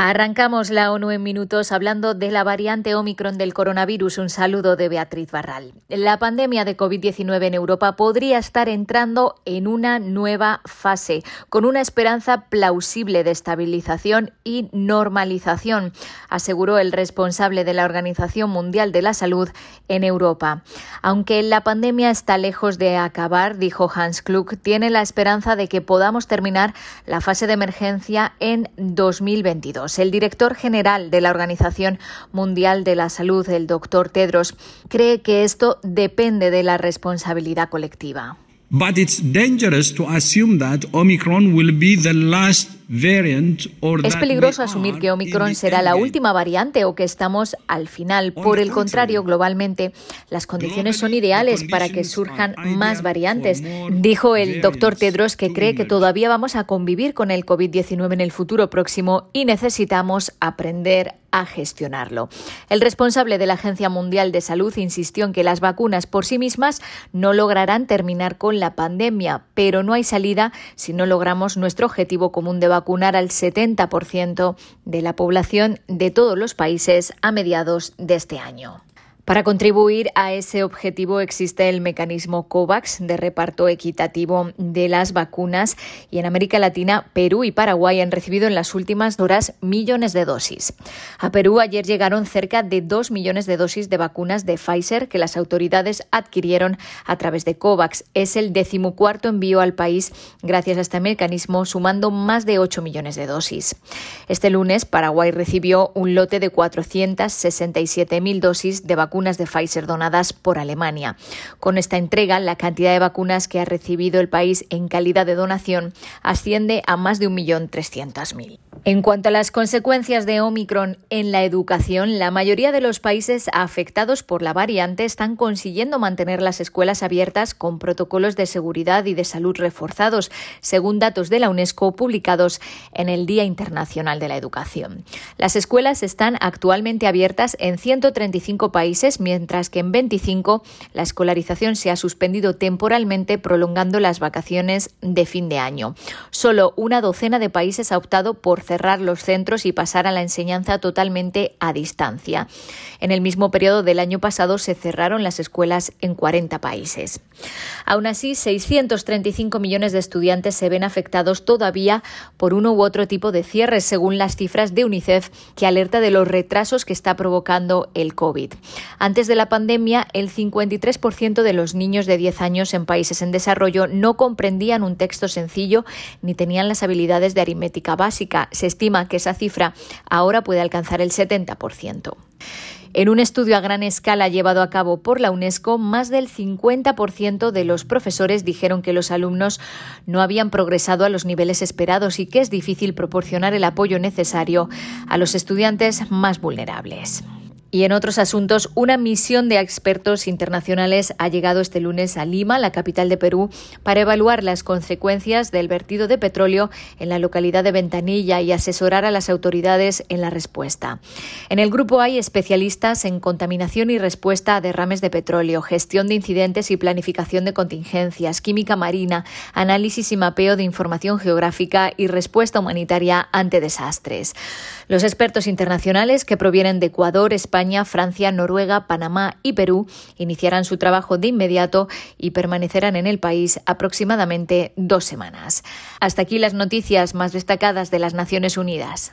Arrancamos la ONU en minutos hablando de la variante Omicron del coronavirus. Un saludo de Beatriz Barral. La pandemia de COVID-19 en Europa podría estar entrando en una nueva fase, con una esperanza plausible de estabilización y normalización, aseguró el responsable de la Organización Mundial de la Salud en Europa. Aunque la pandemia está lejos de acabar, dijo Hans Klug, tiene la esperanza de que podamos terminar la fase de emergencia en 2022. El director general de la Organización Mundial de la Salud, el doctor Tedros, cree que esto depende de la responsabilidad colectiva. But it's dangerous to assume that Omicron will be the last es peligroso asumir que Omicron será la última variante o que estamos al final. Por el contrario, globalmente, las condiciones son ideales para que surjan más variantes. Dijo el doctor Tedros que cree que todavía vamos a convivir con el COVID-19 en el futuro próximo y necesitamos aprender a gestionarlo. El responsable de la Agencia Mundial de Salud insistió en que las vacunas por sí mismas no lograrán terminar con la pandemia, pero no hay salida si no logramos nuestro objetivo común de vacunar al 70% de la población de todos los países a mediados de este año. Para contribuir a ese objetivo existe el mecanismo COVAX de reparto equitativo de las vacunas y en América Latina, Perú y Paraguay han recibido en las últimas horas millones de dosis. A Perú ayer llegaron cerca de dos millones de dosis de vacunas de Pfizer que las autoridades adquirieron a través de COVAX. Es el decimocuarto envío al país gracias a este mecanismo, sumando más de 8 millones de dosis. Este lunes, Paraguay recibió un lote de 467.000 dosis de vacunas de Pfizer donadas por Alemania. Con esta entrega, la cantidad de vacunas que ha recibido el país en calidad de donación asciende a más de 1.300.000. En cuanto a las consecuencias de Omicron en la educación, la mayoría de los países afectados por la variante están consiguiendo mantener las escuelas abiertas con protocolos de seguridad y de salud reforzados, según datos de la UNESCO publicados en el Día Internacional de la Educación. Las escuelas están actualmente abiertas en 135 países mientras que en 25 la escolarización se ha suspendido temporalmente prolongando las vacaciones de fin de año. Solo una docena de países ha optado por cerrar los centros y pasar a la enseñanza totalmente a distancia. En el mismo periodo del año pasado se cerraron las escuelas en 40 países. Aún así, 635 millones de estudiantes se ven afectados todavía por uno u otro tipo de cierres, según las cifras de UNICEF, que alerta de los retrasos que está provocando el COVID. Antes de la pandemia, el 53% de los niños de 10 años en países en desarrollo no comprendían un texto sencillo ni tenían las habilidades de aritmética básica. Se estima que esa cifra ahora puede alcanzar el 70%. En un estudio a gran escala llevado a cabo por la UNESCO, más del 50% de los profesores dijeron que los alumnos no habían progresado a los niveles esperados y que es difícil proporcionar el apoyo necesario a los estudiantes más vulnerables. Y en otros asuntos, una misión de expertos internacionales ha llegado este lunes a Lima, la capital de Perú, para evaluar las consecuencias del vertido de petróleo en la localidad de Ventanilla y asesorar a las autoridades en la respuesta. En el grupo hay especialistas en contaminación y respuesta a derrames de petróleo, gestión de incidentes y planificación de contingencias, química marina, análisis y mapeo de información geográfica y respuesta humanitaria ante desastres. Los expertos internacionales que provienen de Ecuador, España, España, Francia, Noruega, Panamá y Perú iniciarán su trabajo de inmediato y permanecerán en el país aproximadamente dos semanas. Hasta aquí las noticias más destacadas de las Naciones Unidas.